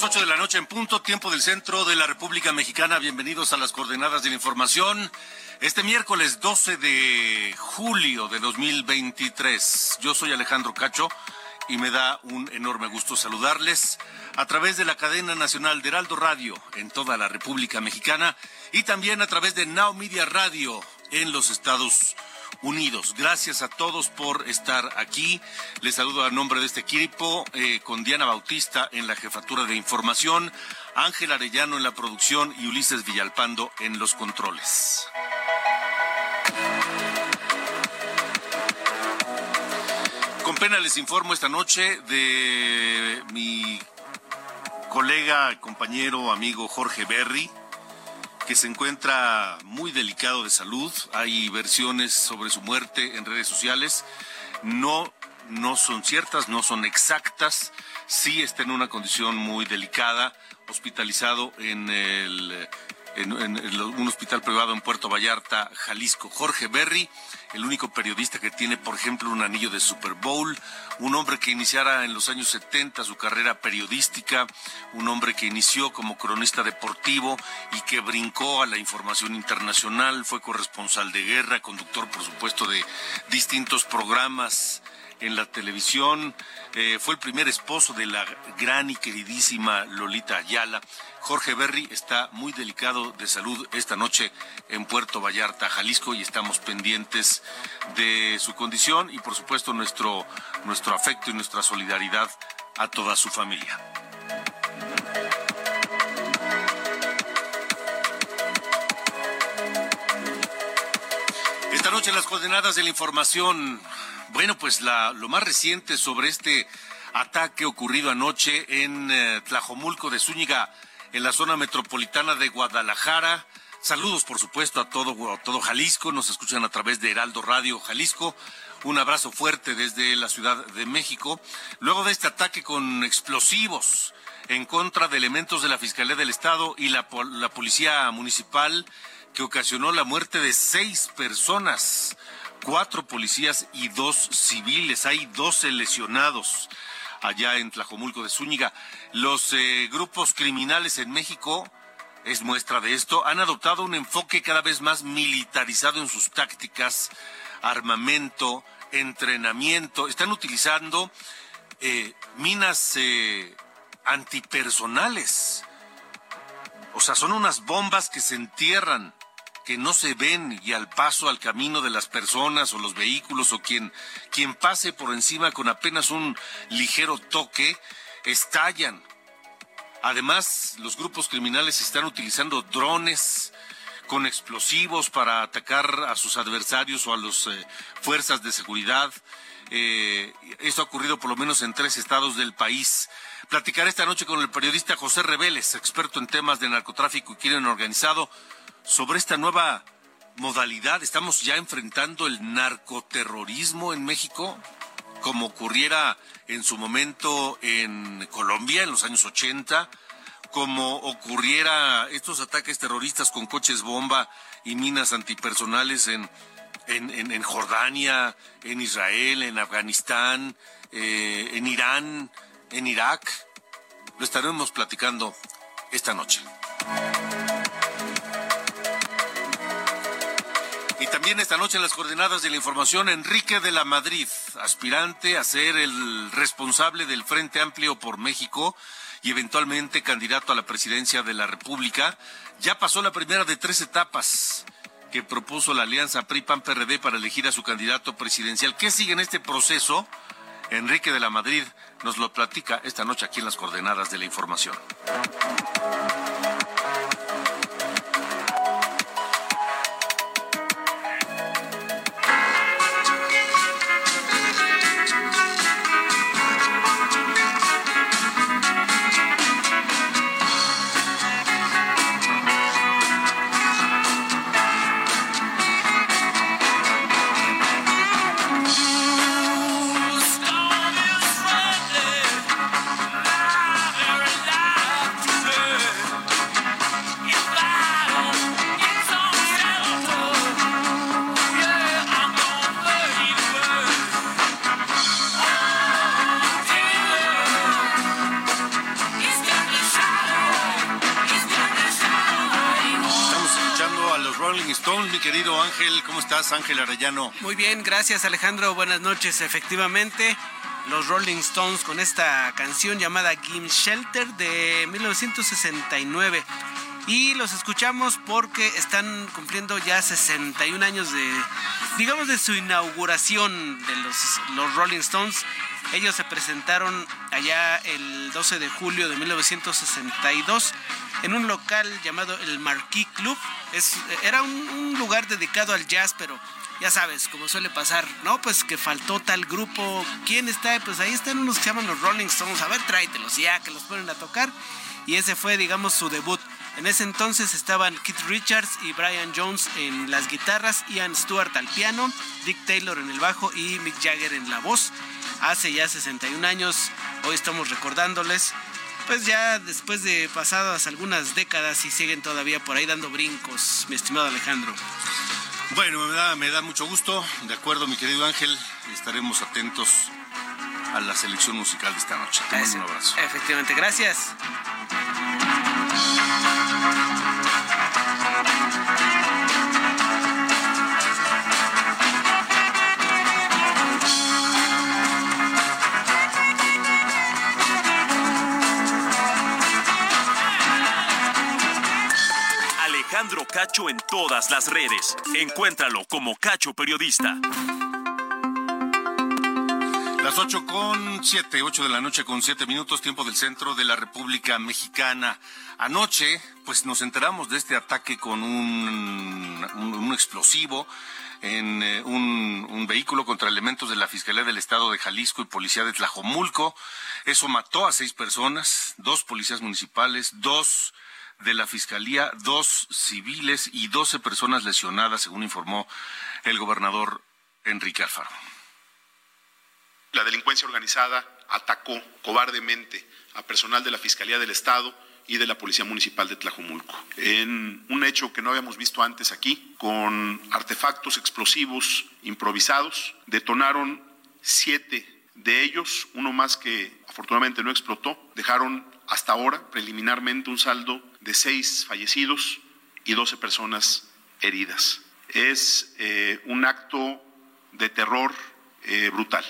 Las 8 de la noche en punto, tiempo del centro de la República Mexicana. Bienvenidos a las coordenadas de la información. Este miércoles 12 de julio de 2023. Yo soy Alejandro Cacho y me da un enorme gusto saludarles a través de la cadena nacional de Heraldo Radio en toda la República Mexicana y también a través de Now Media Radio en los Estados Unidos unidos. Gracias a todos por estar aquí. Les saludo a nombre de este equipo eh, con Diana Bautista en la jefatura de información, Ángel Arellano en la producción y Ulises Villalpando en los controles. Con pena les informo esta noche de mi colega, compañero, amigo Jorge Berry, que se encuentra muy delicado de salud. Hay versiones sobre su muerte en redes sociales. No, no son ciertas, no son exactas. Sí está en una condición muy delicada, hospitalizado en el en, un hospital privado en Puerto Vallarta, Jalisco. Jorge Berry, el único periodista que tiene, por ejemplo, un anillo de Super Bowl, un hombre que iniciara en los años 70 su carrera periodística, un hombre que inició como cronista deportivo y que brincó a la información internacional, fue corresponsal de guerra, conductor, por supuesto, de distintos programas en la televisión, eh, fue el primer esposo de la gran y queridísima Lolita Ayala. Jorge Berry está muy delicado de salud esta noche en Puerto Vallarta, Jalisco, y estamos pendientes de su condición y por supuesto nuestro, nuestro afecto y nuestra solidaridad a toda su familia. Esta noche las coordenadas de la información bueno, pues lo más reciente sobre este ataque ocurrido anoche en eh, Tlajomulco de Zúñiga, en la zona metropolitana de Guadalajara. Saludos, por supuesto, a todo, a todo Jalisco. Nos escuchan a través de Heraldo Radio Jalisco. Un abrazo fuerte desde la Ciudad de México. Luego de este ataque con explosivos en contra de elementos de la Fiscalía del Estado y la, la Policía Municipal, que ocasionó la muerte de seis personas cuatro policías y dos civiles. Hay doce lesionados allá en Tlajomulco de Zúñiga. Los eh, grupos criminales en México, es muestra de esto, han adoptado un enfoque cada vez más militarizado en sus tácticas, armamento, entrenamiento. Están utilizando eh, minas eh, antipersonales. O sea, son unas bombas que se entierran que no se ven y al paso, al camino de las personas o los vehículos o quien, quien pase por encima con apenas un ligero toque, estallan. Además, los grupos criminales están utilizando drones con explosivos para atacar a sus adversarios o a las eh, fuerzas de seguridad. Eh, esto ha ocurrido por lo menos en tres estados del país. Platicaré esta noche con el periodista José Reveles, experto en temas de narcotráfico y crimen organizado sobre esta nueva modalidad. Estamos ya enfrentando el narcoterrorismo en México, como ocurriera en su momento en Colombia en los años 80, como ocurriera estos ataques terroristas con coches bomba y minas antipersonales en, en, Jordania, en Israel, en Afganistán, eh, en Irán, en Irak. Lo estaremos platicando esta noche. También esta noche en las coordenadas de la información, Enrique de la Madrid, aspirante a ser el responsable del Frente Amplio por México y eventualmente candidato a la presidencia de la República, ya pasó la primera de tres etapas que propuso la alianza PRI-PAN-PRD para elegir a su candidato presidencial. ¿Qué sigue en este proceso? Enrique de la Madrid nos lo platica esta noche aquí en las coordenadas de la información. Ángel Arellano? Muy bien, gracias Alejandro. Buenas noches. Efectivamente, los Rolling Stones con esta canción llamada Game Shelter de 1969. Y los escuchamos porque están cumpliendo ya 61 años de, digamos, de su inauguración de los, los Rolling Stones. Ellos se presentaron allá el 12 de julio de 1962 en un local llamado el Marquis Club. Es, era un, lugar dedicado al jazz, pero ya sabes, como suele pasar, ¿no? Pues que faltó tal grupo. ¿Quién está? Pues ahí están unos que se llaman los Rolling Stones. A ver, tráetelos ya, que los ponen a tocar. Y ese fue, digamos, su debut. En ese entonces estaban Keith Richards y Brian Jones en las guitarras, Ian Stewart al piano, Dick Taylor en el bajo y Mick Jagger en la voz. Hace ya 61 años, hoy estamos recordándoles pues ya después de pasadas algunas décadas y siguen todavía por ahí dando brincos, mi estimado Alejandro. Bueno, me da, me da mucho gusto, de acuerdo mi querido Ángel, estaremos atentos a la selección musical de esta noche. Te mando un abrazo. Efectivamente, gracias. Alejandro Cacho en todas las redes. Encuéntralo como Cacho Periodista. Las 8 con 7, 8 de la noche con 7 minutos, tiempo del centro de la República Mexicana. Anoche, pues nos enteramos de este ataque con un, un, explosivo en eh, un, un, vehículo contra elementos de la Fiscalía del Estado de Jalisco y Policía de Tlajomulco. Eso mató a seis personas, dos policías municipales, dos de la Fiscalía, dos civiles y doce personas lesionadas, según informó el gobernador Enrique Alfaro. La delincuencia organizada atacó cobardemente a personal de la Fiscalía del Estado y de la Policía Municipal de Tlajomulco, en un hecho que no habíamos visto antes aquí, con artefactos explosivos improvisados, detonaron siete de ellos, uno más que afortunadamente no explotó, dejaron hasta ahora preliminarmente un saldo de seis fallecidos y doce personas heridas. Es eh, un acto de terror eh, brutal.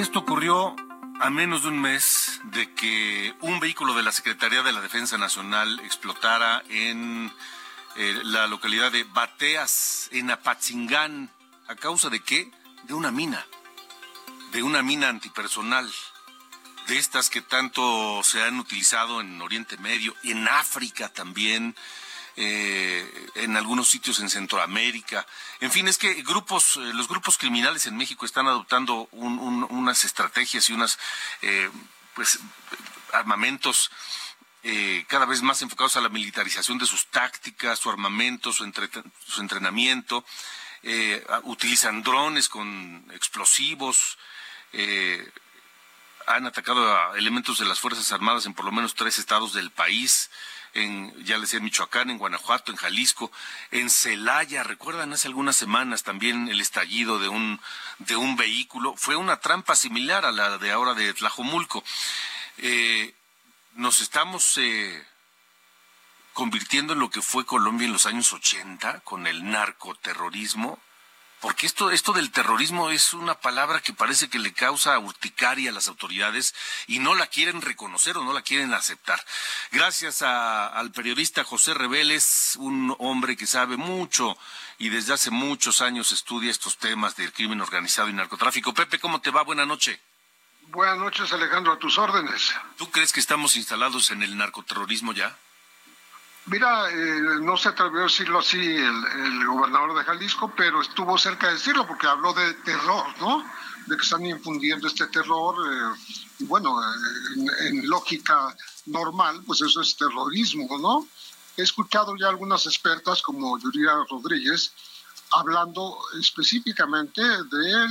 Esto ocurrió a menos de un mes de que un vehículo de la Secretaría de la Defensa Nacional explotara en eh, la localidad de Bateas, en Apatzingán. ¿A causa de qué? De una mina, de una mina antipersonal de estas que tanto se han utilizado en Oriente Medio, en África también, eh, en algunos sitios en Centroamérica. En fin, es que grupos, eh, los grupos criminales en México están adoptando unas estrategias y unas, eh, pues, armamentos cada vez más enfocados a la militarización de sus tácticas, su armamento, su, su entrenamiento. utilizan drones con explosivos han atacado a elementos de las Fuerzas Armadas en por lo menos tres estados del país, en, ya les decía, en Michoacán, en Guanajuato, en Jalisco, en Celaya, recuerdan hace algunas semanas también el estallido de un, de un vehículo, fue una trampa similar a la de ahora de Tlajomulco. Eh, nos estamos eh, convirtiendo en lo que fue Colombia en los años 80 con el narcoterrorismo? Porque esto, esto del terrorismo es una palabra que parece que le causa urticaria a las autoridades y no la quieren reconocer o no la quieren aceptar. Gracias al periodista José Reveles, un hombre que sabe mucho y desde hace muchos años estudia estos temas del crimen organizado y narcotráfico. Pepe, ¿cómo te va? Buenas noches. Buenas noches, Alejandro, a tus órdenes. ¿Tú crees que estamos instalados en el narcoterrorismo ya? Mira, eh, no se atrevió a decirlo así el, gobernador de Jalisco, pero estuvo cerca de decirlo porque habló de terror, ¿no? De que están infundiendo este terror. Eh, y bueno, en, lógica normal, pues eso es terrorismo, ¿no? He escuchado ya algunas expertas como Yuria Rodríguez hablando específicamente del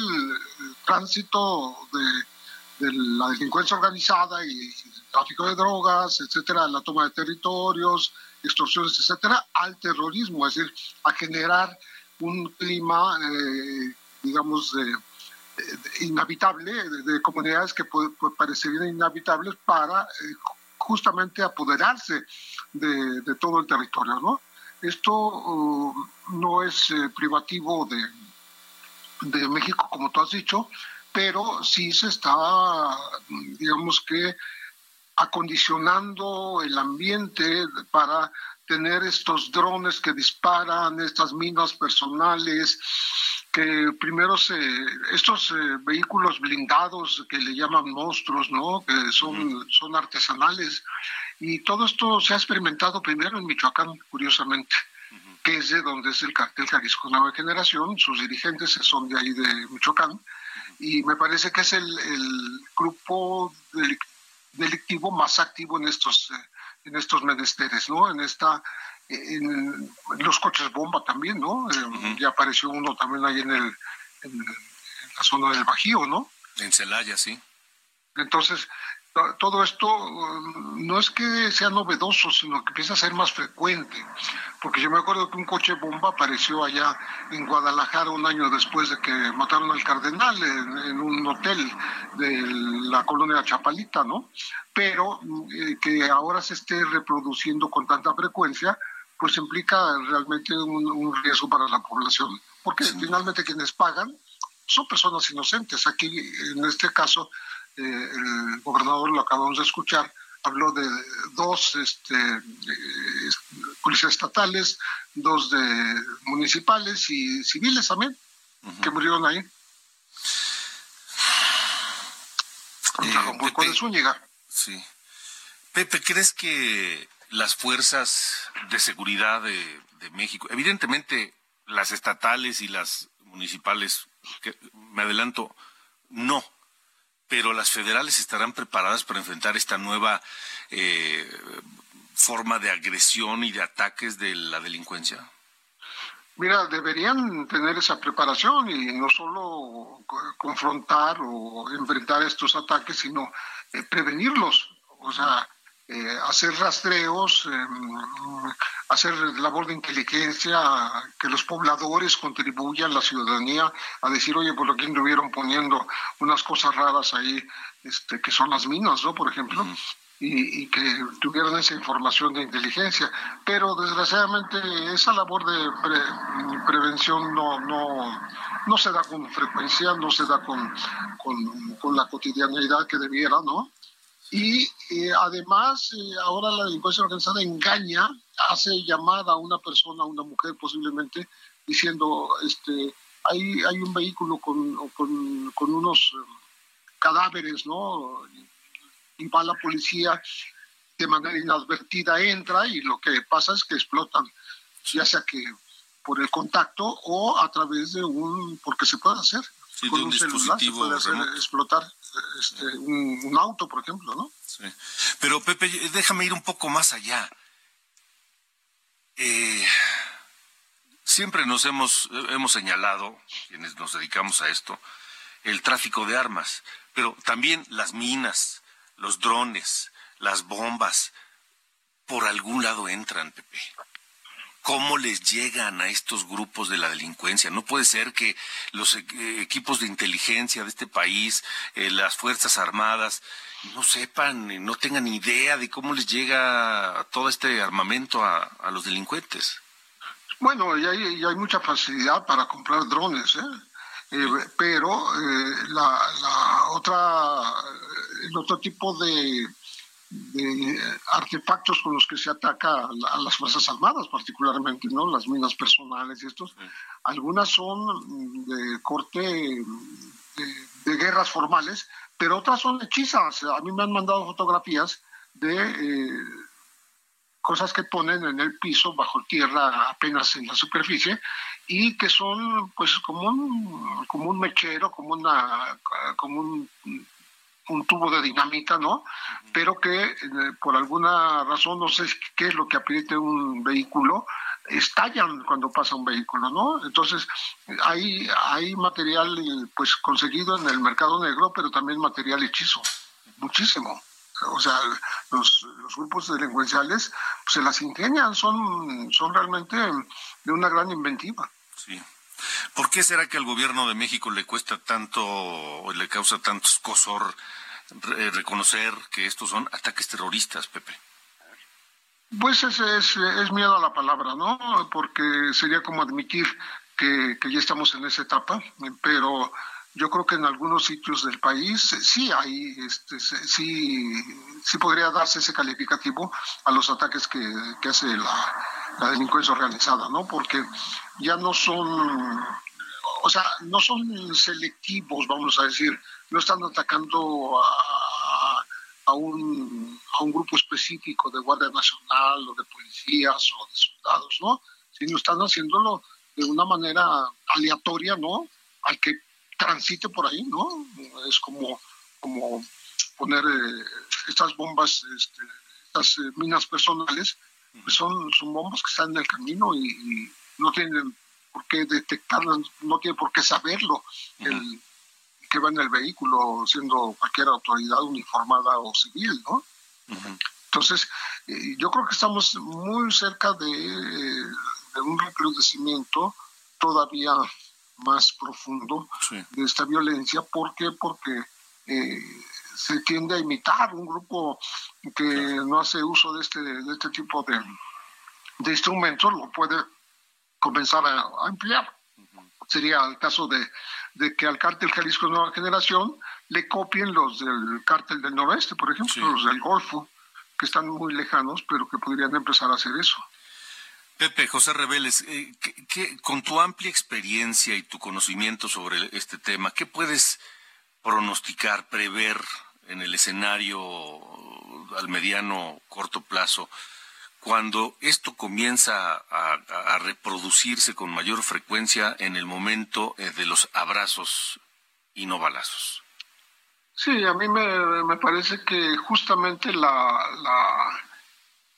tránsito de, la delincuencia organizada y tráfico de drogas, etcétera, la toma de territorios, extorsiones, etcétera, al terrorismo, es decir, a generar un clima, eh, digamos, inhabitable, de, comunidades que parecerían inhabitables para eh, justamente apoderarse de, todo el territorio, ¿no? Esto uh, no es eh, privativo de, de México, como tú has dicho, pero sí se está, digamos que, acondicionando el ambiente para tener estos drones que disparan, estas minas personales, que primero se, estos eh, vehículos blindados que le llaman monstruos, ¿no? Que son, son artesanales. Y todo esto se ha experimentado primero en Michoacán, curiosamente, que es de donde es el cartel Jalisco Nueva Generación. Sus dirigentes son de ahí de Michoacán. Y me parece que es el, el grupo delictivo delictivo más activo en estos, eh, en estos menesteres, ¿no? En esta, en, los coches bomba también, ¿no? Eh, ya apareció uno también ahí en, el, en, la zona del Bajío, ¿no? En Celaya, sí. Entonces, todo esto um, no es que sea novedoso, sino que empieza a ser más frecuente. Porque yo me acuerdo que un coche bomba apareció allá en Guadalajara un año después de que mataron al cardenal en, un hotel de la colonia Chapalita, ¿no? Pero eh, que ahora se esté reproduciendo con tanta frecuencia, pues implica realmente un, riesgo para la población. Porque finalmente quienes pagan son personas inocentes. Aquí, en este caso, eh, el gobernador lo acabamos de escuchar, habló de dos este, policías estatales, dos de municipales y civiles también, que murieron ahí. Contra eh, Zúñiga. Sí. Pepe, ¿crees que las fuerzas de seguridad de, de México, evidentemente las estatales y las municipales, que, me adelanto, no, pero las federales estarán preparadas para enfrentar esta nueva eh, forma de agresión y de ataques de la delincuencia? Mira, deberían tener esa preparación y no solo confrontar o enfrentar estos ataques, sino eh, prevenirlos. O sea, eh, hacer rastreos, em, hacer labor de inteligencia, que los pobladores contribuyan, la ciudadanía, a decir, oye, por aquí anduvieron poniendo unas cosas raras ahí, este, que son las minas, ¿no? Por ejemplo. Y, que tuvieran esa información de inteligencia. Pero desgraciadamente esa labor de prevención no, no, no se da con frecuencia, no se da con, con, con la cotidianidad que debiera, ¿no? Y eh, además, eh, ahora la delincuencia organizada engaña, hace llamada a una persona, a una mujer posiblemente, diciendo, este, hay, hay un vehículo con, con, con unos eh, cadáveres, ¿no? Y va la policía de manera inadvertida, entra y lo que pasa es que explotan, ya sea que por el contacto o a través de un, porque se puede hacer, con un, celular se puede hacer explotar este, un, auto, por ejemplo, ¿no? Sí. Pero Pepe, déjame ir un poco más allá. Eh, siempre nos hemos, hemos señalado, quienes nos dedicamos a esto, el tráfico de armas, pero también las minas, los drones, las bombas, por algún lado entran, Pepe. Cómo les llegan a estos grupos de la delincuencia. No puede ser que los e-, equipos de inteligencia de este país, eh, las Fuerzas Armadas, no sepan, no tengan idea de cómo les llega todo este armamento a, a los delincuentes. Bueno, y hay, hay mucha facilidad para comprar drones, ¿eh? Eh, pero eh, la, la, otra, el otro tipo de, de, artefactos con los que se ataca a, las Fuerzas Armadas, particularmente, ¿no? Las minas personales y estos, algunas son de corte de, de, guerras formales, pero otras son hechizas. A mí me han mandado fotografías de cosas que ponen en el piso, bajo tierra, apenas en la superficie, y que son pues como un, como un mechero, como, una, como un, un tubo de dinamita, ¿no? Pero que eh, por alguna razón, no sé qué es lo que apriete un vehículo, estallan cuando pasa un vehículo, ¿no? Entonces, hay, hay material pues conseguido en el mercado negro, pero también material hechizo, muchísimo o sea, los, los grupos delincuenciales pues, se las ingenian, son, son realmente de una gran inventiva. Sí. ¿Por qué será que al gobierno de México le cuesta tanto, o le causa tanto escosor reconocer que estos son ataques terroristas, Pepe? Pues es, es, es, miedo a la palabra, ¿no? Porque sería como admitir que ya estamos en esa etapa, pero yo creo que en algunos sitios del país eh, sí hay, este, sí, sí podría darse ese calificativo a los ataques que, que hace la, la, delincuencia organizada, ¿no? Porque ya no son, o sea, no son selectivos, vamos a decir, no están atacando a, a, un, a un grupo específico de Guardia Nacional o de policías o de soldados, ¿no? Sino están haciéndolo de una manera aleatoria, ¿no? Al que transite por ahí, ¿no? Es como, como poner eh, estas bombas, este, estas eh, minas personales, pues son, son bombas que están en el camino y, no tienen por qué detectarlas, no tienen por qué saberlo el que va en el vehículo, siendo cualquier autoridad uniformada o civil, ¿no? Entonces, eh, yo creo que estamos muy cerca de, de un recrudecimiento todavía más profundo de esta violencia. ¿Por qué? Porque eh, se tiende a imitar un grupo que no hace uso de este, de este tipo de, de instrumentos, lo puede comenzar a, emplear. Sería el caso de, de, que al cártel Jalisco Nueva Generación le copien los del cártel del Noroeste, por ejemplo, los del Golfo, que están muy lejanos, pero que podrían empezar a hacer eso. Pepe, José Reveles, eh, con tu amplia experiencia y tu conocimiento sobre este tema, ¿qué puedes pronosticar, prever en el escenario al mediano corto plazo cuando esto comienza a, reproducirse con mayor frecuencia en el momento eh, de los abrazos y no balazos? Sí, a mí me, parece que justamente la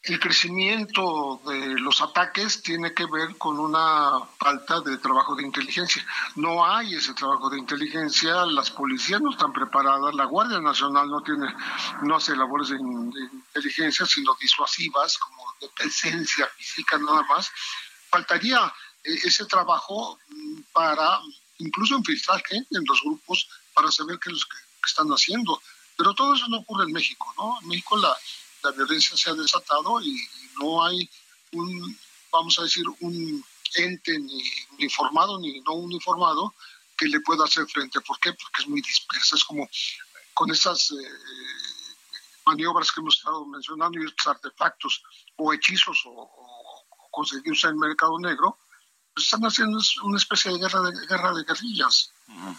el crecimiento de los ataques tiene que ver con una falta de trabajo de inteligencia. No hay ese trabajo de inteligencia, las policías no están preparadas, la Guardia Nacional no tiene, no hace labores de, inteligencia, sino disuasivas, como de presencia física nada más. Faltaría eh, ese trabajo mm, para incluso infiltrar gente en los grupos para saber qué es lo que están haciendo. Pero todo eso no ocurre en México, ¿no? En México la la violencia se ha desatado y, no hay un, vamos a decir, un ente ni uniformado ni no uniformado que le pueda hacer frente. ¿Por qué? Porque es muy dispersa. Es como con esas eh, maniobras que hemos estado mencionando y estos artefactos o hechizos o, conseguidos en el mercado negro, están haciendo una especie de guerra de, guerra de guerrillas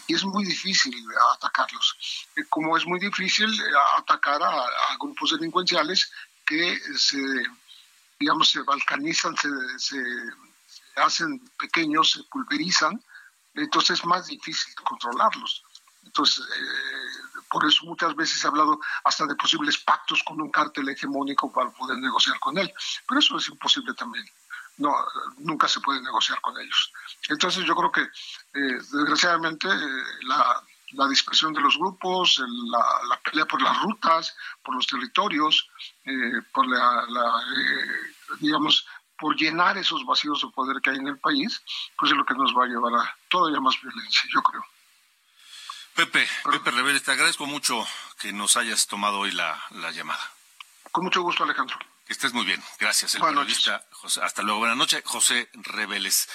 y es muy difícil atacarlos. Eh, como es muy difícil eh, atacar a, grupos delincuenciales que se, digamos, se balcanizan, se, se, hacen pequeños, se pulverizan, entonces es más difícil controlarlos. Entonces, eh, por eso muchas veces ha hablado hasta de posibles pactos con un cártel hegemónico para poder negociar con él, pero eso es imposible también no, nunca se puede negociar con ellos. Entonces yo creo que eh, desgraciadamente eh, la, la, dispersión de los grupos, la, la, pelea por las rutas, por los territorios, eh, por la, digamos, por llenar esos vacíos de poder que hay en el país, pues es lo que nos va a llevar a todavía más violencia, yo creo. Pepe, Pepe Rebelde, te agradezco mucho que nos hayas tomado hoy la, llamada. Con mucho gusto, Alejandro. Que estés muy bien. Gracias. El periodista José, hasta luego. Buenas noches, José Reveles.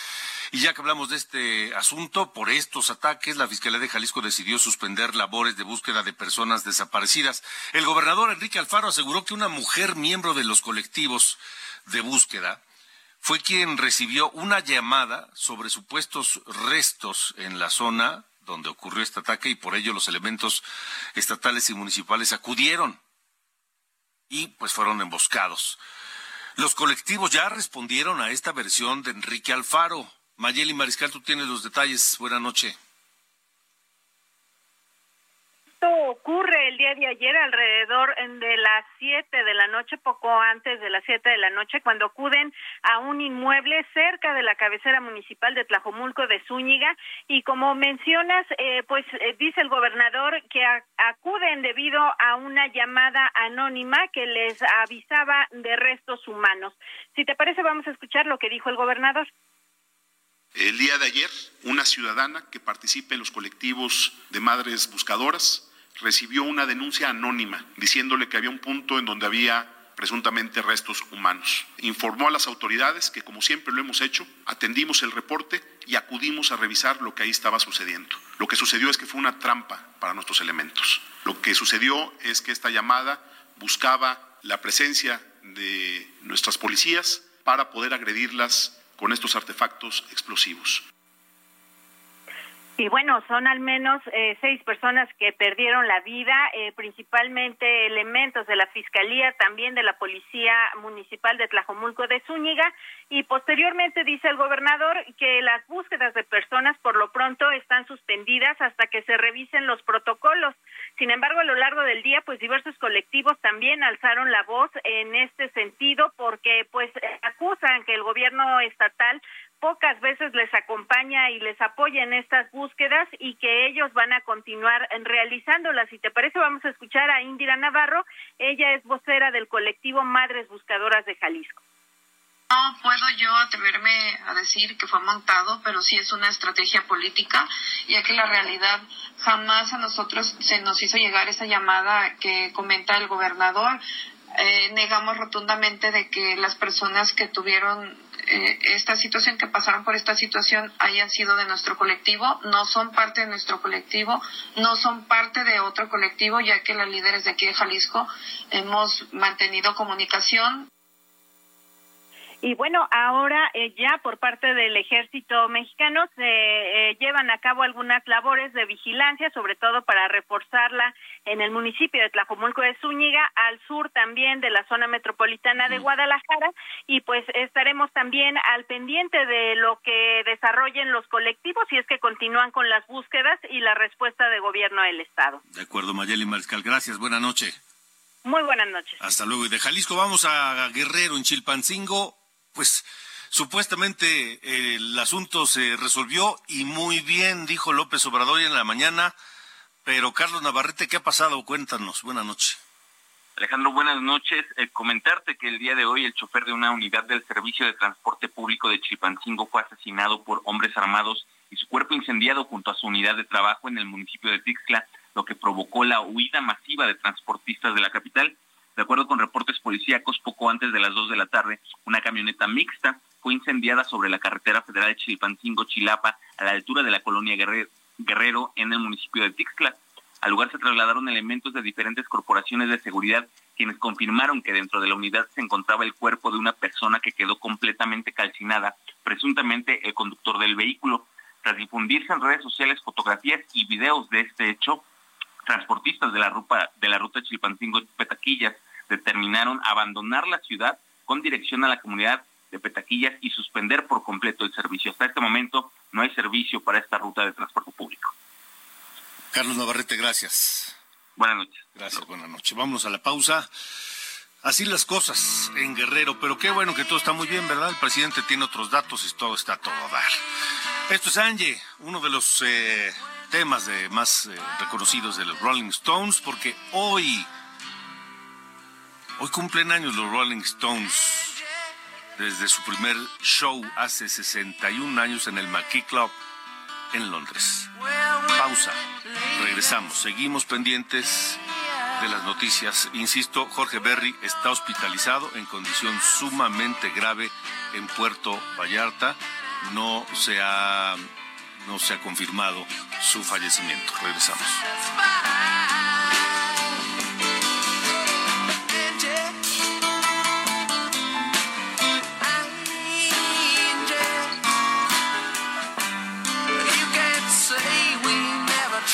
Y ya que hablamos de este asunto, por estos ataques, la Fiscalía de Jalisco decidió suspender labores de búsqueda de personas desaparecidas. El gobernador Enrique Alfaro aseguró que una mujer miembro de los colectivos de búsqueda fue quien recibió una llamada sobre supuestos restos en la zona donde ocurrió este ataque y por ello los elementos estatales y municipales acudieron y pues fueron emboscados. Los colectivos ya respondieron a esta versión de Enrique Alfaro. Mayeli Mariscal, tú tienes los detalles. Buenas noches. Esto ocurre el día de ayer alrededor de las 7 de la noche, poco antes de las 7 de la noche, cuando acuden a un inmueble cerca de la cabecera municipal de Tlajomulco de Zúñiga. Y como mencionas, eh, pues eh, dice el gobernador que acuden debido a una llamada anónima que les avisaba de restos humanos. Si te parece, vamos a escuchar lo que dijo el gobernador. El día de ayer, una ciudadana que participa en los colectivos de madres buscadoras recibió una denuncia anónima diciéndole que había un punto en donde había presuntamente restos humanos. Informó a las autoridades que, como siempre lo hemos hecho, atendimos el reporte y acudimos a revisar lo que ahí estaba sucediendo. Lo que sucedió es que fue una trampa para nuestros elementos. Lo que sucedió es que esta llamada buscaba la presencia de nuestras policías para poder agredirlas con estos artefactos explosivos. Y bueno, son al menos eh, seis personas que perdieron la vida, eh, principalmente elementos de la Fiscalía, también de la Policía Municipal de Tlajomulco de Zúñiga. Y posteriormente dice el gobernador que las búsquedas de personas por lo pronto están suspendidas hasta que se revisen los protocolos. Sin embargo, a lo largo del día, pues diversos colectivos también alzaron la voz en este sentido porque pues acusan que el gobierno estatal pocas veces les acompaña y les apoya en estas búsquedas y que ellos van a continuar realizándolas. Si te parece, vamos a escuchar a Indira Navarro. Ella es vocera del colectivo Madres Buscadoras de Jalisco. No puedo yo atreverme a decir que fue montado, pero sí es una estrategia política, ya que la realidad jamás a nosotros se nos hizo llegar esa llamada que comenta el gobernador. Eh, negamos rotundamente de que las personas que tuvieron eh, esta situación, que pasaron por esta situación, hayan sido de nuestro colectivo, no son parte de nuestro colectivo, no son parte de otro colectivo, ya que las líderes de aquí de Jalisco hemos mantenido comunicación. Y bueno, ahora eh, ya por parte del ejército mexicano se eh, llevan a cabo algunas labores de vigilancia, sobre todo para reforzarla en el municipio de Tlajomulco de Zúñiga, al sur también de la zona metropolitana de Guadalajara, y pues estaremos también al pendiente de lo que desarrollen los colectivos y es que continúan con las búsquedas y la respuesta de gobierno del Estado. De acuerdo, Mayeli Mariscal, gracias, buena noche. Muy buenas noches. Hasta luego. Y de Jalisco vamos a Guerrero, en Chilpancingo pues supuestamente el asunto se resolvió y muy bien, dijo López Obrador en la mañana. Pero Carlos Navarrete, ¿qué ha pasado? Cuéntanos. Buenas noches. Alejandro, buenas noches. Eh, comentarte que el día de hoy el chofer de una unidad del Servicio de Transporte Público de Chilpancingo fue asesinado por hombres armados y su cuerpo incendiado junto a su unidad de trabajo en el municipio de Tixla, lo que provocó la huida masiva de transportistas de la capital. De acuerdo con reportes policíacos, poco antes de las 2 de la tarde, una camioneta mixta fue incendiada sobre la carretera federal de Chilpancingo-Chilapa, a la altura de la colonia Guerrero, en el municipio de Tixcla. Al lugar se trasladaron elementos de diferentes corporaciones de seguridad, quienes confirmaron que dentro de la unidad se encontraba el cuerpo de una persona que quedó completamente calcinada, presuntamente el conductor del vehículo. Tras difundirse en redes sociales fotografías y videos de este hecho, transportistas de la ruta, de la ruta Chilpancingo-Petaquillas determinaron abandonar la ciudad con dirección a la comunidad de Petaquillas y suspender por completo el servicio. Hasta este momento no hay servicio para esta ruta de transporte público. Carlos Navarrete, gracias. Buenas noches. Gracias, buenas noches. Vamos a la pausa. Así las cosas en Guerrero, pero qué bueno que todo está muy bien, ¿verdad? El presidente tiene otros datos y todo está todo a dar. Esto es Angie, uno de los eh, temas de más eh, reconocidos de los Rolling Stones, porque hoy Hoy cumplen años los Rolling Stones. desde su primer show hace 61 años en el McKee Club en Londres. Pausa. Regresamos. Seguimos pendientes de las noticias. Insisto, Jorge Berry está hospitalizado en condición sumamente grave en Puerto Vallarta. No se ha, no se ha confirmado su fallecimiento. Regresamos.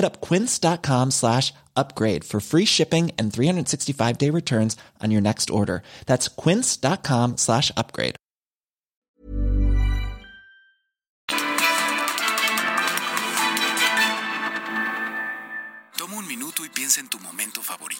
Hit up quince.com slash upgrade for free shipping and 365 day returns on your next order. That's quince.com slash upgrade. Toma un minuto y piensa en tu momento favorito.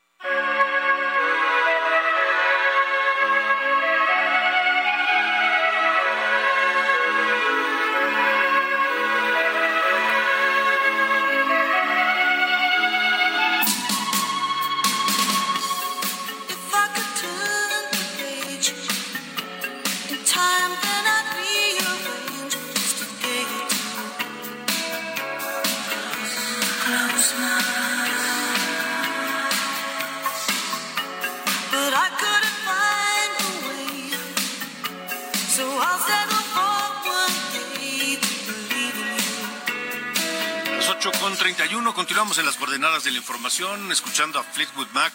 Las 8 con 31, continuamos en las coordenadas de la información, escuchando a Fleetwood Mac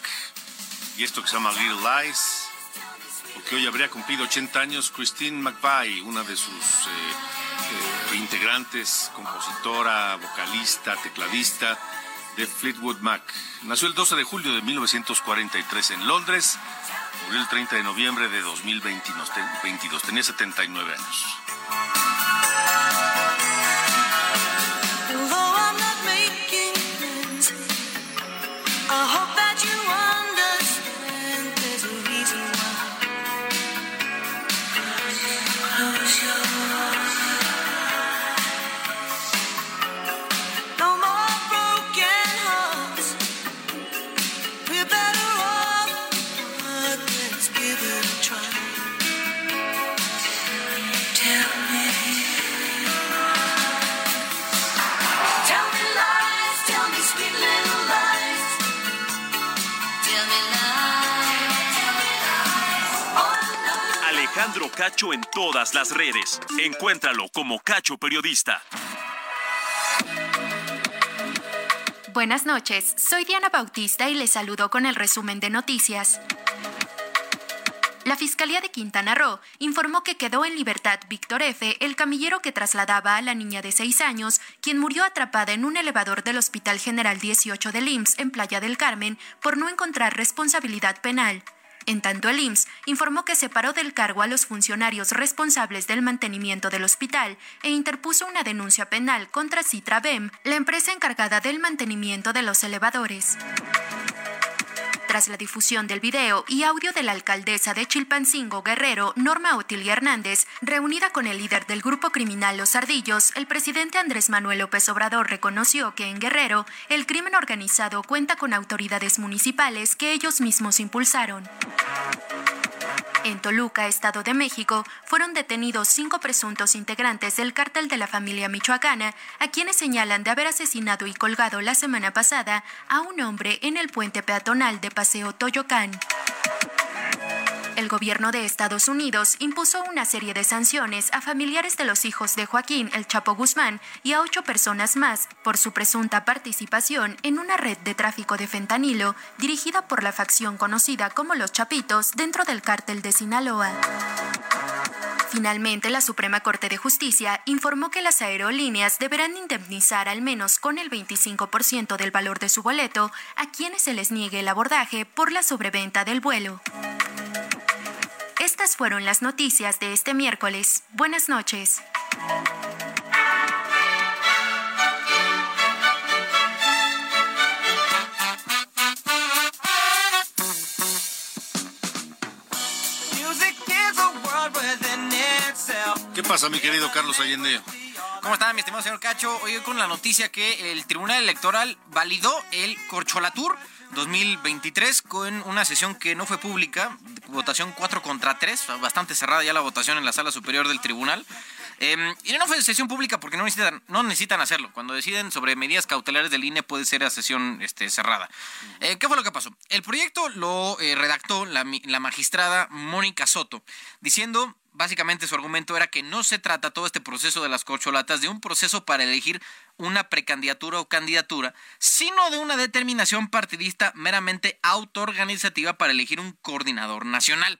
y esto que se llama Little Lies, porque hoy habría cumplido 80 años Christine McVie, una de sus eh, eh, integrantes, compositora, vocalista, tecladista de Fleetwood Mac. Nació el 12 de julio de 1943 en Londres, murió el 30 de noviembre de 2022, tenía 79 años. Cacho en todas las redes. Encuéntralo como Cacho Periodista. Buenas noches, soy Diana Bautista y les saludo con el resumen de noticias. La Fiscalía de Quintana Roo informó que quedó en libertad Víctor F., el camillero que trasladaba a la niña de 6 años, quien murió atrapada en un elevador del Hospital General 18 del IMSS en Playa del Carmen por no encontrar responsabilidad penal. En tanto, el IMSS informó que separó del cargo a los funcionarios responsables del mantenimiento del hospital e interpuso una denuncia penal contra Citra BEM, la empresa encargada del mantenimiento de los elevadores. Tras la difusión del video y audio de la alcaldesa de Chilpancingo Guerrero, Norma Otilia Hernández, reunida con el líder del grupo criminal Los Ardillos, el presidente Andrés Manuel López Obrador reconoció que en Guerrero el crimen organizado cuenta con autoridades municipales que ellos mismos impulsaron. En Toluca, Estado de México, fueron detenidos cinco presuntos integrantes del cártel de la familia michoacana, a quienes señalan de haber asesinado y colgado la semana pasada a un hombre en el puente peatonal de Paseo Toyocán. El gobierno de Estados Unidos impuso una serie de sanciones a familiares de los hijos de Joaquín El Chapo Guzmán y a ocho personas más por su presunta participación en una red de tráfico de fentanilo dirigida por la facción conocida como Los Chapitos dentro del cártel de Sinaloa. Finalmente, la Suprema Corte de Justicia informó que las aerolíneas deberán indemnizar al menos con el 25% del valor de su boleto a quienes se les niegue el abordaje por la sobreventa del vuelo. Estas fueron las noticias de este miércoles. Buenas noches. ¿Qué pasa, mi querido Carlos Allende? ¿Cómo está, mi estimado señor Cacho? Hoy con la noticia que el Tribunal Electoral validó el Corcholatur 2023 con una sesión que no fue pública, votación 4 contra 3, bastante cerrada ya la votación en la sala superior del tribunal. Em, y no fue sesión pública porque no necesitan, no necesitan hacerlo. Cuando deciden sobre medidas cautelares del INE puede ser a sesión este, cerrada. Eh, ¿Qué fue lo que pasó? El proyecto lo eh, redactó la, la magistrada Mónica Soto, diciendo básicamente su argumento era que no se trata todo este proceso de las corcholatas de un proceso para elegir una precandidatura o candidatura, sino de una determinación partidista meramente autoorganizativa para elegir un coordinador nacional.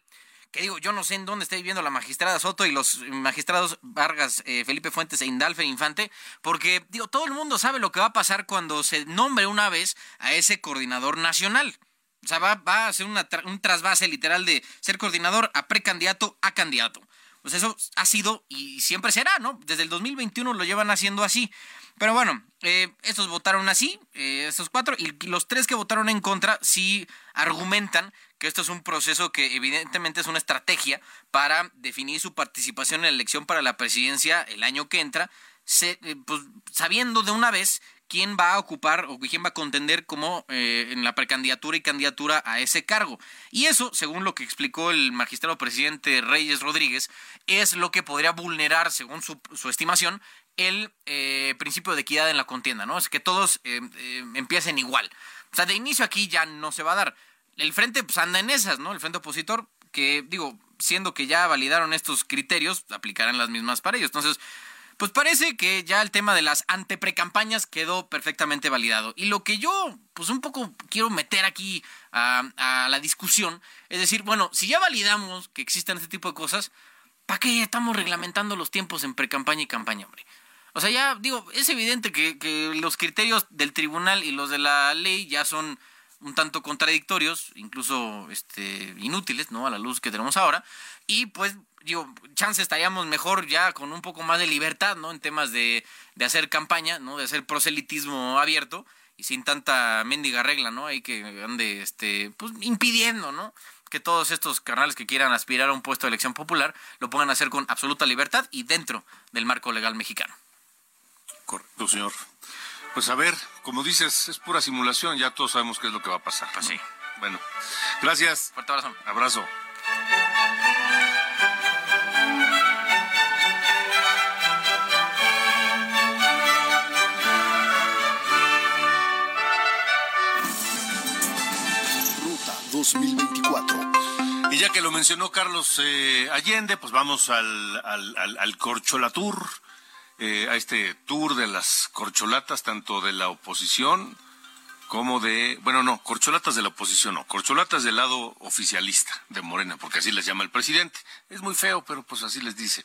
Que digo, yo no sé en dónde está viviendo la magistrada Soto y los magistrados Vargas, eh, Felipe Fuentes e Indalfe Infante, porque digo, todo el mundo sabe lo que va a pasar cuando se nombre una vez a ese coordinador nacional. O sea, va, a ser un trasvase literal de ser coordinador a precandidato a candidato. Pues eso ha sido y siempre será, ¿no? Desde el 2021 lo llevan haciendo así. Pero bueno, eh, estos votaron así, eh, estos cuatro, y los tres que votaron en contra sí argumentan que esto es un proceso que evidentemente es una estrategia para definir su participación en la elección para la presidencia el año que entra, eh, pues, sabiendo de una vez quién va a ocupar o quién va a contender como eh, en la precandidatura y candidatura a ese cargo. Y eso, según lo que explicó el magistrado presidente Reyes Rodríguez, es lo que podría vulnerar, según su, estimación, el eh, principio de equidad en la contienda, ¿no? Es que todos eh, empiecen igual. O sea, de inicio aquí ya no se va a dar. El frente pues anda en esas, ¿no? El frente opositor, que digo, siendo que ya validaron estos criterios, aplicarán las mismas para ellos. Entonces, pues parece que ya el tema de las anteprecampañas quedó perfectamente validado. Y lo que yo, pues un poco quiero meter aquí a, la discusión, es decir, bueno, si ya validamos que existen este tipo de cosas, ¿para qué estamos reglamentando los tiempos en precampaña y campaña, hombre? O sea, ya digo, es evidente que, que los criterios del tribunal y los de la ley ya son un tanto contradictorios, incluso este, inútiles, ¿no? A la luz que tenemos ahora. Y pues digo, chance estaríamos mejor ya con un poco más de libertad, ¿no? En temas de, de hacer campaña, ¿no? De hacer proselitismo abierto y sin tanta mendiga regla, ¿no? Hay que ande, este, pues impidiendo, ¿no? Que todos estos canales que quieran aspirar a un puesto de elección popular lo puedan hacer con absoluta libertad y dentro del marco legal mexicano. Correcto, señor. Pues a ver, como dices, es pura simulación, ya todos sabemos qué es lo que va a pasar. Pues sí. Bueno, gracias. Fuerte abrazo. Abrazo. Y ya que lo mencionó Carlos eh, Allende, pues vamos al, al, al, Corcholatur, eh, a este tour de las corcholatas, tanto de la oposición como de, bueno, no, corcholatas de la oposición, no, corcholatas del lado oficialista de Morena, porque así les llama el presidente. Es muy feo, pero pues así les dice.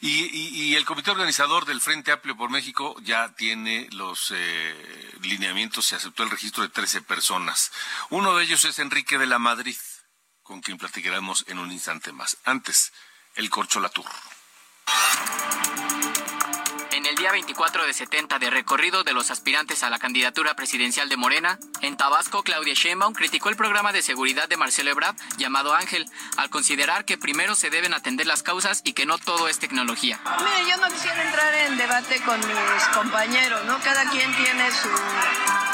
Y, el comité organizador del Frente Amplio por México ya tiene los eh, lineamientos, se aceptó el registro de 13 personas. Uno de ellos es Enrique de la Madrid, con quien platicaremos en un instante más. Antes, el corcholatur. Día 24 de 70 de recorrido de los aspirantes a la candidatura presidencial de Morena, en Tabasco, Claudia Sheinbaum criticó el programa de seguridad de Marcelo Ebrard llamado Ángel, al considerar que primero se deben atender las causas y que no todo es tecnología. Mire, yo no quisiera entrar en debate con mis compañeros, ¿no? Cada quien tiene su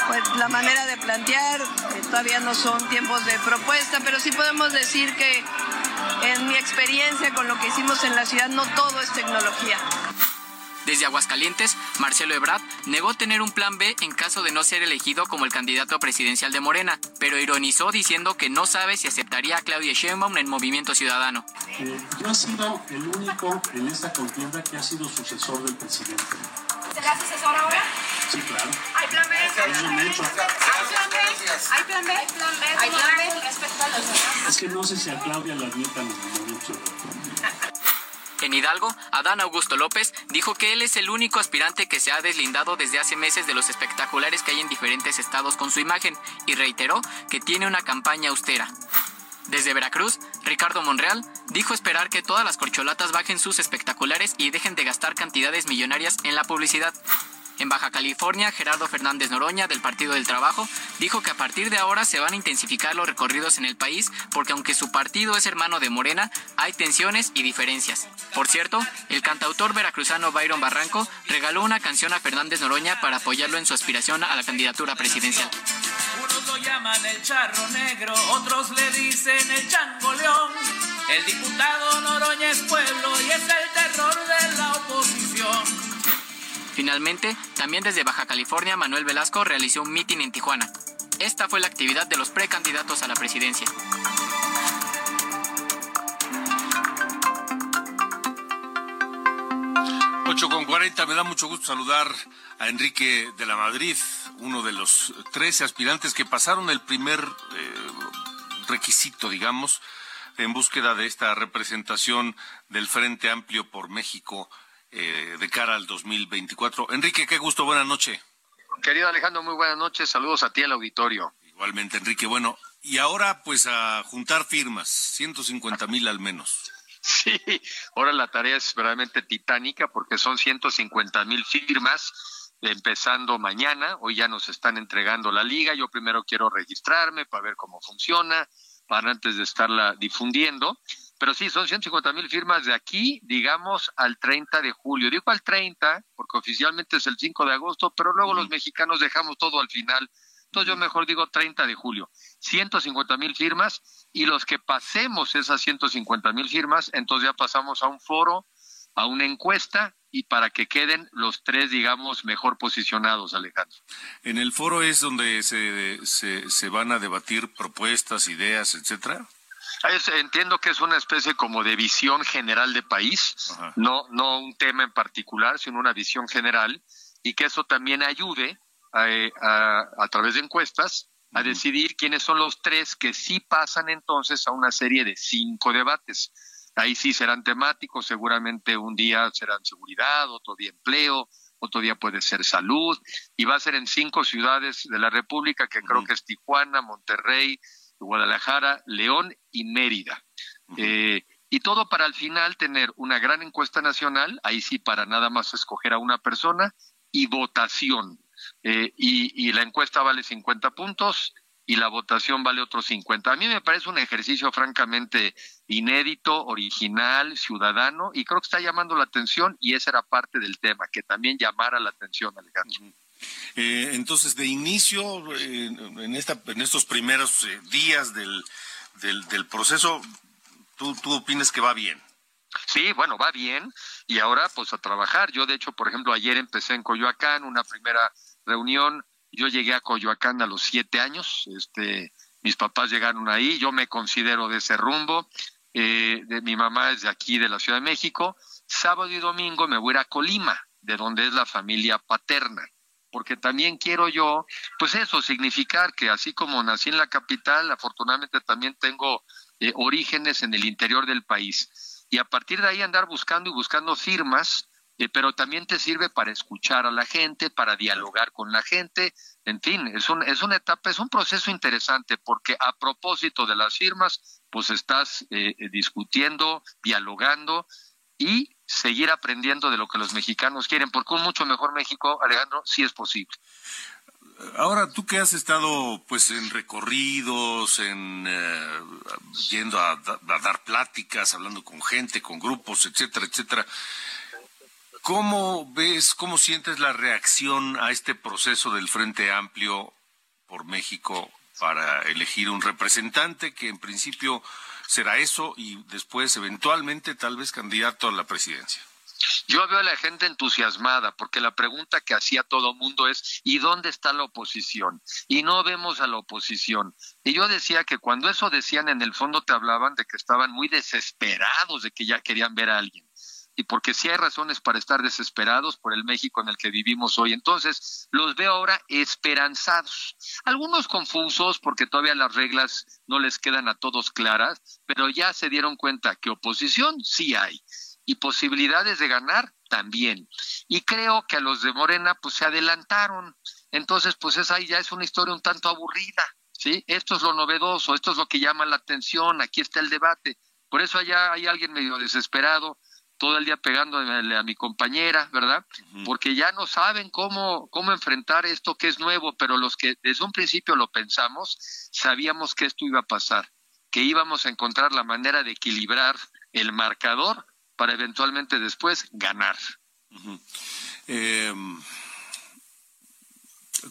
pues, la manera de plantear, eh, todavía no son tiempos de propuesta, pero sí podemos decir que en mi experiencia con lo que hicimos en la ciudad, no todo es tecnología. Desde Aguascalientes, Marcelo Ebrard negó tener un plan B en caso de no ser elegido como el candidato presidencial de Morena, pero ironizó diciendo que no sabe si aceptaría a Claudia Sheinbaum en Movimiento Ciudadano. Eh, yo he sido el único en esta contienda que ha sido sucesor del presidente. ¿Será sucesor ahora? Sí, claro. ¿Hay plan B? ¿Hay plan B? ¿Hay plan B? ¿Hay plan B? ¿Hay plan B? Es que no sé si a Claudia la admitan en movimiento. En Hidalgo, Adán Augusto López dijo que él es el único aspirante que se ha deslindado desde hace meses de los espectaculares que hay en diferentes estados con su imagen y reiteró que tiene una campaña austera. Desde Veracruz, Ricardo Monreal dijo esperar que todas las corcholatas bajen sus espectaculares y dejen de gastar cantidades millonarias en la publicidad. En Baja California, Gerardo Fernández Noroña, del Partido del Trabajo, dijo que a partir de ahora se van a intensificar los recorridos en el país porque aunque su partido es hermano de Morena, hay tensiones y diferencias. Por cierto, el cantautor veracruzano Byron Barranco regaló una canción a Fernández Noroña para apoyarlo en su aspiración a la candidatura presidencial. Unos lo llaman el charro negro, otros le dicen el chango león. El diputado Noroña es pueblo y es el terror de la oposición. Finalmente, también desde Baja California, Manuel Velasco realizó un mitin en Tijuana. Esta fue la actividad de los precandidatos a la presidencia. Ocho con cuarenta, me da mucho gusto saludar a Enrique de la Madrid, uno de los 13 aspirantes que pasaron el primer eh, requisito, digamos, en búsqueda de esta representación del Frente Amplio por México eh, de cara al 2024. Enrique, qué gusto, buenas noches. Querido Alejandro, muy buenas noches, saludos a ti al auditorio. Igualmente, Enrique, bueno, y ahora pues a juntar firmas, 150 mil al menos. Sí, ahora la tarea es verdaderamente titánica porque son 150 mil firmas empezando mañana. Hoy ya nos están entregando la liga. Yo primero quiero registrarme para ver cómo funciona, para antes de estarla difundiendo. Pero sí, son 150 mil firmas de aquí, digamos, al 30 de julio. Digo al 30, porque oficialmente es el 5 de agosto, pero luego los mexicanos dejamos todo al final. Entonces yo mejor digo 30 de julio. 150 mil firmas y los que pasemos esas 150 mil firmas, entonces ya pasamos a un foro, a una encuesta y para que queden los tres, digamos, mejor posicionados, Alejandro. ¿En el foro es donde se, se, se van a debatir propuestas, ideas, etcétera? Entiendo que es una especie como de visión general de país, no, no un tema en particular, sino una visión general, y que eso también ayude a, a, través de encuestas a decidir quiénes son los tres que sí pasan entonces a una serie de cinco debates. Ahí sí serán temáticos, seguramente un día serán seguridad, otro día empleo, otro día puede ser salud, y va a ser en cinco ciudades de la República, que creo que es Tijuana, Monterrey, Guadalajara, León y Mérida. Eh, y todo para al final tener una gran encuesta nacional, ahí sí para nada más escoger a una persona, y votación. Eh, y, la encuesta vale 50 puntos y la votación vale otros 50. A mí me parece un ejercicio francamente inédito, original, ciudadano, y creo que está llamando la atención y esa era parte del tema, que también llamara la atención, Alejandro. Eh, entonces, de inicio, eh, en, esta, en estos primeros eh, días del, del, proceso, ¿tú, ¿tú opinas que va bien? Sí, bueno, va bien y ahora pues a trabajar. Yo de hecho, por ejemplo, ayer empecé en Coyoacán una primera reunión. Yo llegué a Coyoacán a los siete años. Este, mis papás llegaron ahí. Yo me considero de ese rumbo. de, mi mamá es de aquí, de la Ciudad de México. Sábado y domingo me voy a Colima, de donde es la familia paterna porque también quiero yo, pues eso, significar que así como nací en la capital, afortunadamente también tengo eh, orígenes en el interior del país. Y a partir de ahí andar buscando y buscando firmas, eh, pero también te sirve para escuchar a la gente, para dialogar con la gente. En fin, es, un, es una etapa, es un proceso interesante, porque a propósito de las firmas, pues estás eh, discutiendo, dialogando y seguir aprendiendo de lo que los mexicanos quieren, porque un mucho mejor México, Alejandro, sí es posible. Ahora, tú que has estado pues en recorridos, en eh, yendo a, dar pláticas, hablando con gente, con grupos, etcétera, etcétera, ¿cómo ves, cómo sientes la reacción a este proceso del Frente Amplio por México para elegir un representante que en principio será eso y después eventualmente tal vez candidato a la presidencia. Yo veo a la gente entusiasmada porque la pregunta que hacía todo mundo es ¿y dónde está la oposición? Y no vemos a la oposición. Y yo decía que cuando eso decían en el fondo te hablaban de que estaban muy desesperados de que ya querían ver a alguien. Y porque sí hay razones para estar desesperados por el México en el que vivimos hoy. Entonces, los veo ahora esperanzados. Algunos confusos porque todavía las reglas no les quedan a todos claras, pero ya se dieron cuenta que oposición sí hay y posibilidades de ganar también. Y creo que a los de Morena pues se adelantaron. Entonces pues esa ya es una historia un tanto aburrida, ¿sí? Esto es lo novedoso, esto es lo que llama la atención, aquí está el debate. Por eso allá hay alguien medio desesperado todo el día pegándole a mi compañera, ¿verdad? Porque ya no saben cómo, cómo enfrentar esto que es nuevo, pero los que desde un principio lo pensamos, sabíamos que esto iba a pasar, que íbamos a encontrar la manera de equilibrar el marcador para eventualmente después ganar. Em,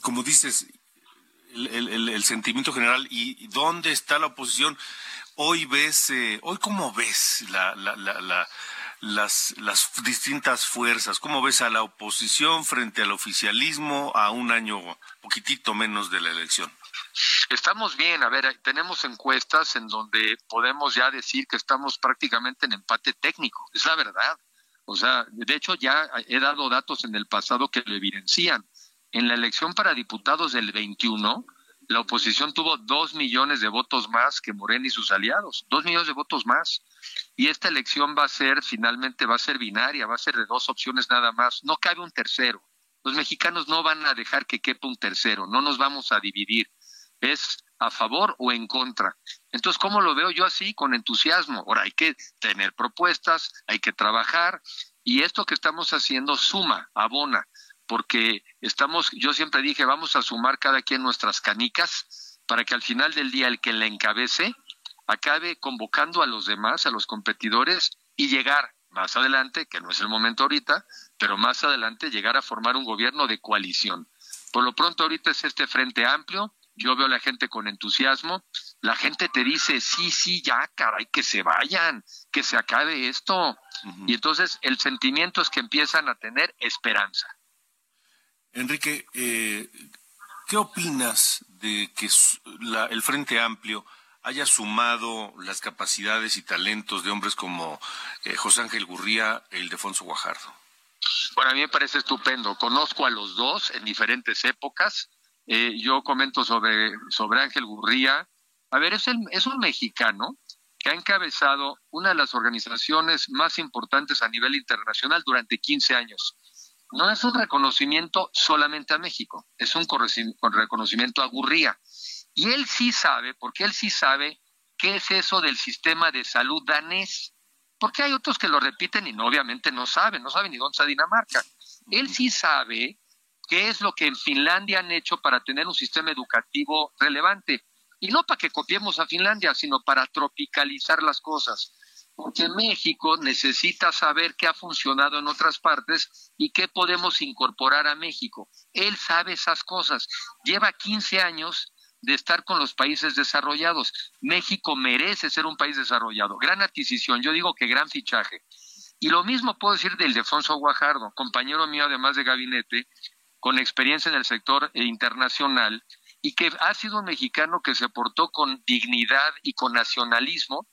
como dices, el, sentimiento general y dónde está la oposición. Hoy ves, eh, hoy cómo ves la, la, la, las, las distintas fuerzas, cómo ves a la oposición frente al oficialismo a un año poquitito menos de la elección. Estamos bien, a ver, tenemos encuestas en donde podemos ya decir que estamos prácticamente en empate técnico, es la verdad. O sea, de hecho ya he dado datos en el pasado que lo evidencian. En la elección para diputados del 21, la oposición tuvo dos millones de votos más que Morena y sus aliados, dos millones de votos más. Y esta elección va a ser, finalmente, va a ser binaria, va a ser de dos opciones nada más. No cabe un tercero. Los mexicanos no van a dejar que quepa un tercero, no nos vamos a dividir es a favor o en contra. Entonces, ¿cómo lo veo yo así? Con entusiasmo. Ahora, hay que tener propuestas, hay que trabajar y esto que estamos haciendo suma, abona, porque estamos, yo siempre dije, vamos a sumar cada quien nuestras canicas para que al final del día el que la encabece acabe convocando a los demás, a los competidores y llegar más adelante, que no es el momento ahorita, pero más adelante llegar a formar un gobierno de coalición. Por lo pronto ahorita es este frente amplio, yo veo a la gente con entusiasmo, la gente te dice, sí, sí, ya, caray, que se vayan, que se acabe esto. Y entonces el sentimiento es que empiezan a tener esperanza. Enrique, eh, ¿qué opinas de que el Frente Amplio haya sumado las capacidades y talentos de hombres como eh, José Ángel Gurría e Ildefonso Guajardo? Bueno, a mí me parece estupendo. Conozco a los dos en diferentes épocas eh, yo comento sobre, sobre Ángel Gurría. A ver, es, el, es un mexicano que ha encabezado una de las organizaciones más importantes a nivel internacional durante 15 años. No es un reconocimiento solamente a México, es un reconocimiento a Gurría. Y él sí sabe, porque él sí sabe qué es eso del sistema de salud danés. Porque hay otros que lo repiten y no, obviamente no saben, no saben ni dónde está Dinamarca. Él sí sabe qué es lo que en Finlandia han hecho para tener un sistema educativo relevante. Y no para que copiemos a Finlandia, sino para tropicalizar las cosas. Porque México necesita saber qué ha funcionado en otras partes y qué podemos incorporar a México. Él sabe esas cosas. Lleva 15 años de estar con los países desarrollados. México merece ser un país desarrollado. Gran adquisición, yo digo que gran fichaje. Y lo mismo puedo decir del Defonso Guajardo, compañero mío además de gabinete, con experiencia en el sector internacional y que ha sido un mexicano que se portó con dignidad y con nacionalismo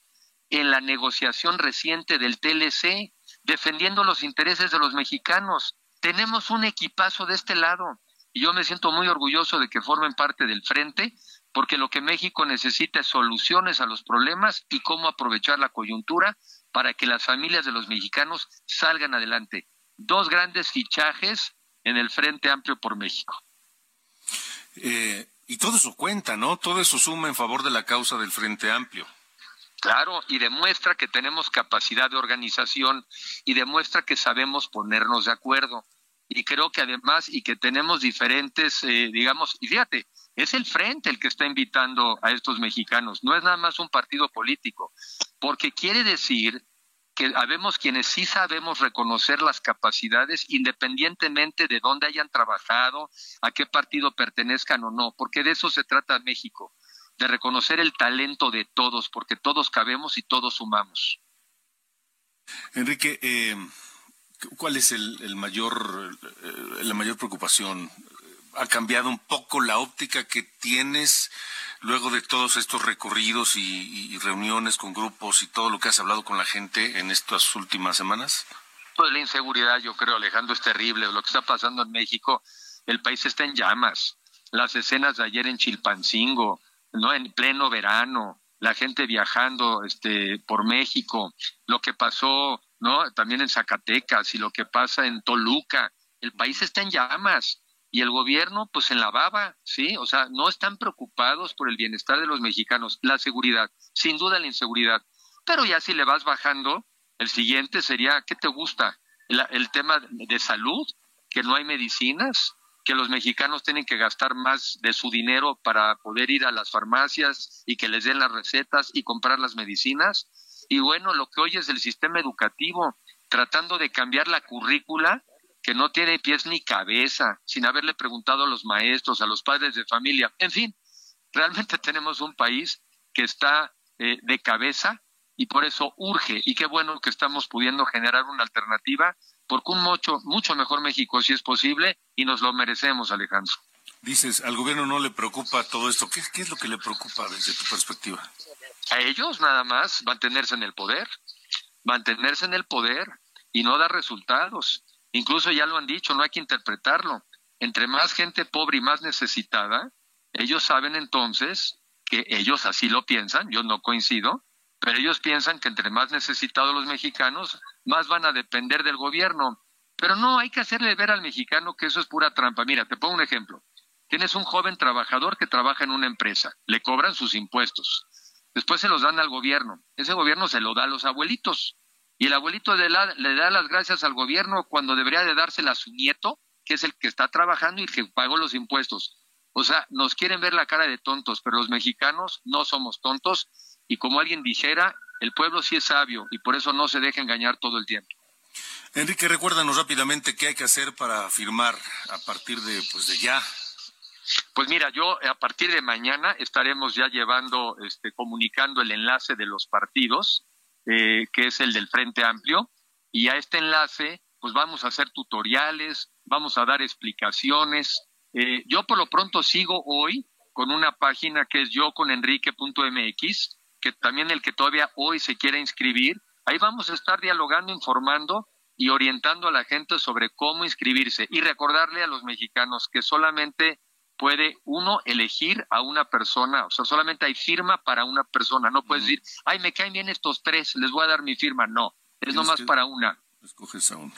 en la negociación reciente del TLC, defendiendo los intereses de los mexicanos. Tenemos un equipazo de este lado y yo me siento muy orgulloso de que formen parte del frente, porque lo que México necesita es soluciones a los problemas y cómo aprovechar la coyuntura para que las familias de los mexicanos salgan adelante. Dos grandes fichajes en el Frente Amplio por México. Eh, y todo eso cuenta, ¿no? Todo eso suma en favor de la causa del Frente Amplio. Claro, y demuestra que tenemos capacidad de organización y demuestra que sabemos ponernos de acuerdo. Y creo que además, y que tenemos diferentes, eh, digamos, y fíjate, es el frente el que está invitando a estos mexicanos, no es nada más un partido político, porque quiere decir que habemos quienes sí sabemos reconocer las capacidades independientemente de dónde hayan trabajado, a qué partido pertenezcan o no, porque de eso se trata México. De reconocer el talento de todos, porque todos cabemos y todos sumamos. Enrique, eh, ¿cuál es el, mayor, eh, la mayor preocupación? ¿Ha cambiado un poco la óptica que tienes luego de todos estos recorridos y, reuniones con grupos y todo lo que has hablado con la gente en estas últimas semanas? Pues la inseguridad, yo creo, Alejandro, es terrible. Lo que está pasando en México, el país está en llamas. Las escenas de ayer en Chilpancingo, no en pleno verano, la gente viajando este por México, lo que pasó, ¿no? También en Zacatecas y lo que pasa en Toluca, el país está en llamas y el gobierno pues en la baba, ¿sí? O sea, no están preocupados por el bienestar de los mexicanos, la seguridad, sin duda la inseguridad. Pero ya si le vas bajando, el siguiente sería, ¿qué te gusta? el tema de salud, que no hay medicinas, que los mexicanos tienen que gastar más de su dinero para poder ir a las farmacias y que les den las recetas y comprar las medicinas. Y bueno, lo que hoy es el sistema educativo, tratando de cambiar la currícula que no tiene pies ni cabeza, sin haberle preguntado a los maestros, a los padres de familia. En fin, realmente tenemos un país que está eh, de cabeza y por eso urge, y qué bueno que estamos pudiendo generar una alternativa porque un mucho, mucho mejor México si es posible y nos lo merecemos, Alejandro. Dices, al gobierno no le preocupa todo esto. ¿Qué, qué es lo que le preocupa desde tu perspectiva? A ellos nada más mantenerse en el poder, mantenerse en el poder y no dar resultados. Incluso ya lo han dicho, no hay que interpretarlo. Entre más gente pobre y más necesitada, ellos saben entonces que ellos así lo piensan, yo no coincido, pero ellos piensan que entre más necesitados los mexicanos, más van a depender del gobierno. Pero no, hay que hacerle ver al mexicano que eso es pura trampa. Mira, te pongo un ejemplo. Tienes un joven trabajador que trabaja en una empresa, le cobran sus impuestos, después se los dan al gobierno, ese gobierno se lo da a los abuelitos, y el abuelito le, le da las gracias al gobierno cuando debería de dársela a su nieto, que es el que está trabajando y que pagó los impuestos. O sea, nos quieren ver la cara de tontos, pero los mexicanos no somos tontos y como alguien dijera, el pueblo sí es sabio y por eso no se deja engañar todo el tiempo. Enrique, recuérdanos rápidamente qué hay que hacer para firmar a partir de, pues de ya. Pues mira, yo a partir de mañana estaremos ya llevando, este, comunicando el enlace de los partidos, eh, que es el del Frente Amplio, y a este enlace, pues vamos a hacer tutoriales, vamos a dar explicaciones. Eh, yo por lo pronto sigo hoy con una página que es yo con enrique.mx, que también el que todavía hoy se quiera inscribir, ahí vamos a estar dialogando, informando y orientando a la gente sobre cómo inscribirse y recordarle a los mexicanos que solamente puede uno elegir a una persona, o sea, solamente hay firma para una persona, no puedes decir, ay, me caen bien estos tres, les voy a dar mi firma, no, es nomás para una. Escoges a uno.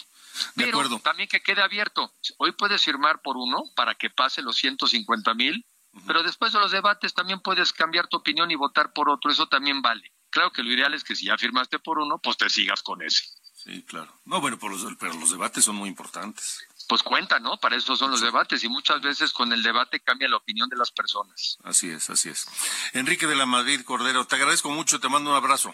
De Pero acuerdo. también que quede abierto, hoy puedes firmar por uno para que pase los 150 mil pero después de los debates también puedes cambiar tu opinión y votar por otro, eso también vale. Claro que lo ideal es que si ya firmaste por uno, pues te sigas con ese. Sí, claro. No, bueno, los, pero los debates son muy importantes. Pues cuenta, ¿no? Para eso son los debates y muchas veces con el debate cambia la opinión de las personas. Así es, así es. Enrique de la Madrid Cordero, te agradezco mucho, te mando un abrazo.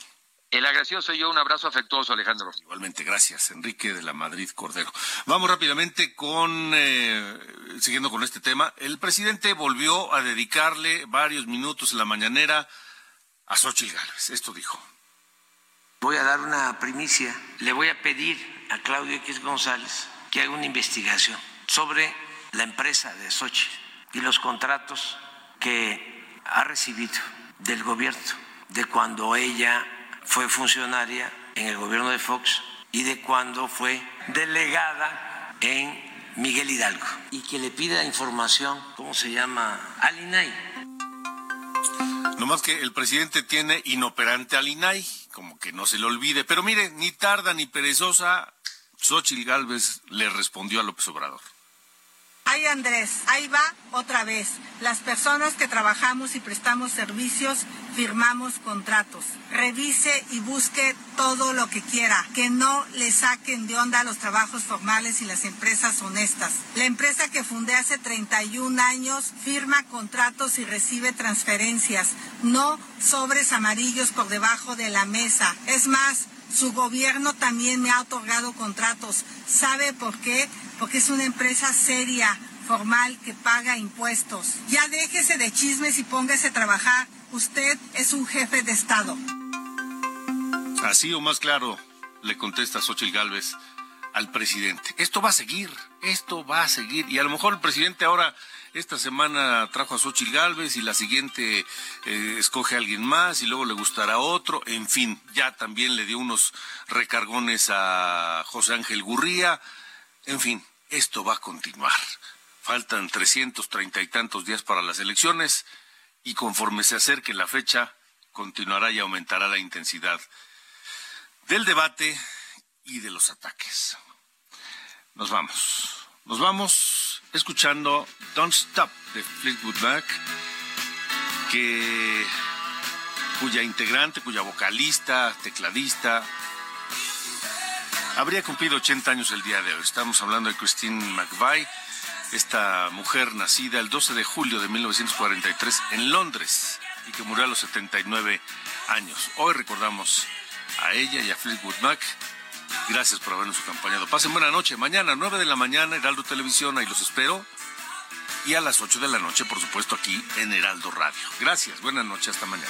El agradecido soy yo, un abrazo afectuoso, Alejandro. Igualmente, gracias, Enrique de la Madrid Cordero. Vamos rápidamente con, eh, siguiendo con este tema, el presidente volvió a dedicarle varios minutos en la mañanera a Xochitl Gálvez. Esto dijo. Voy a dar una primicia. Le voy a pedir a Claudio X González que haga una investigación sobre la empresa de Xochitl y los contratos que ha recibido del gobierno de cuando ella fue funcionaria en el gobierno de Fox y de cuando fue delegada en Miguel Hidalgo y que le pida información, ¿cómo se llama? Al INAI. No más que el presidente tiene inoperante al INAI, como que no se le olvide. Pero mire, ni tarda ni perezosa, Xochitl Gálvez le respondió a López Obrador. Ay Andrés, ahí va otra vez. Las personas que trabajamos y prestamos servicios firmamos contratos. Revise y busque todo lo que quiera. Que no le saquen de onda los trabajos formales y las empresas honestas. La empresa que fundé hace 31 años firma contratos y recibe transferencias, no sobres amarillos por debajo de la mesa. Es más, su gobierno también me ha otorgado contratos. ¿Sabe por qué? Porque es una empresa seria, formal que paga impuestos. Ya déjese de chismes y póngase a trabajar. Usted es un jefe de Estado. Así o más claro, le contesta Xochitl Gálvez al presidente. Esto va a seguir, esto va a seguir. Y a lo mejor el presidente ahora, esta semana trajo a Xochitl Gálvez y la siguiente eh, escoge a alguien más y luego le gustará otro. En fin, ya también le dio unos recargones a José Ángel Gurría. En fin, esto va a continuar. Faltan trescientos treinta y tantos días para las elecciones y conforme se acerque la fecha, continuará y aumentará la intensidad del debate y de los ataques. Nos vamos. Nos vamos escuchando Don't Stop de Fleetwood Mac, que, cuya integrante, cuya vocalista, tecladista, habría cumplido 80 años el día de hoy. Estamos hablando de Christine McVie, esta mujer nacida el 12 de julio de 1943 en Londres y que murió a los 79 años. Hoy recordamos a ella y a Fleetwood Mac Gracias por habernos acompañado. Pasen buena noche. Mañana, 9 de la mañana, Heraldo Televisión, ahí los espero. Y a las 8 de la noche, por supuesto, aquí en Heraldo Radio. Gracias, buenas noches, hasta mañana.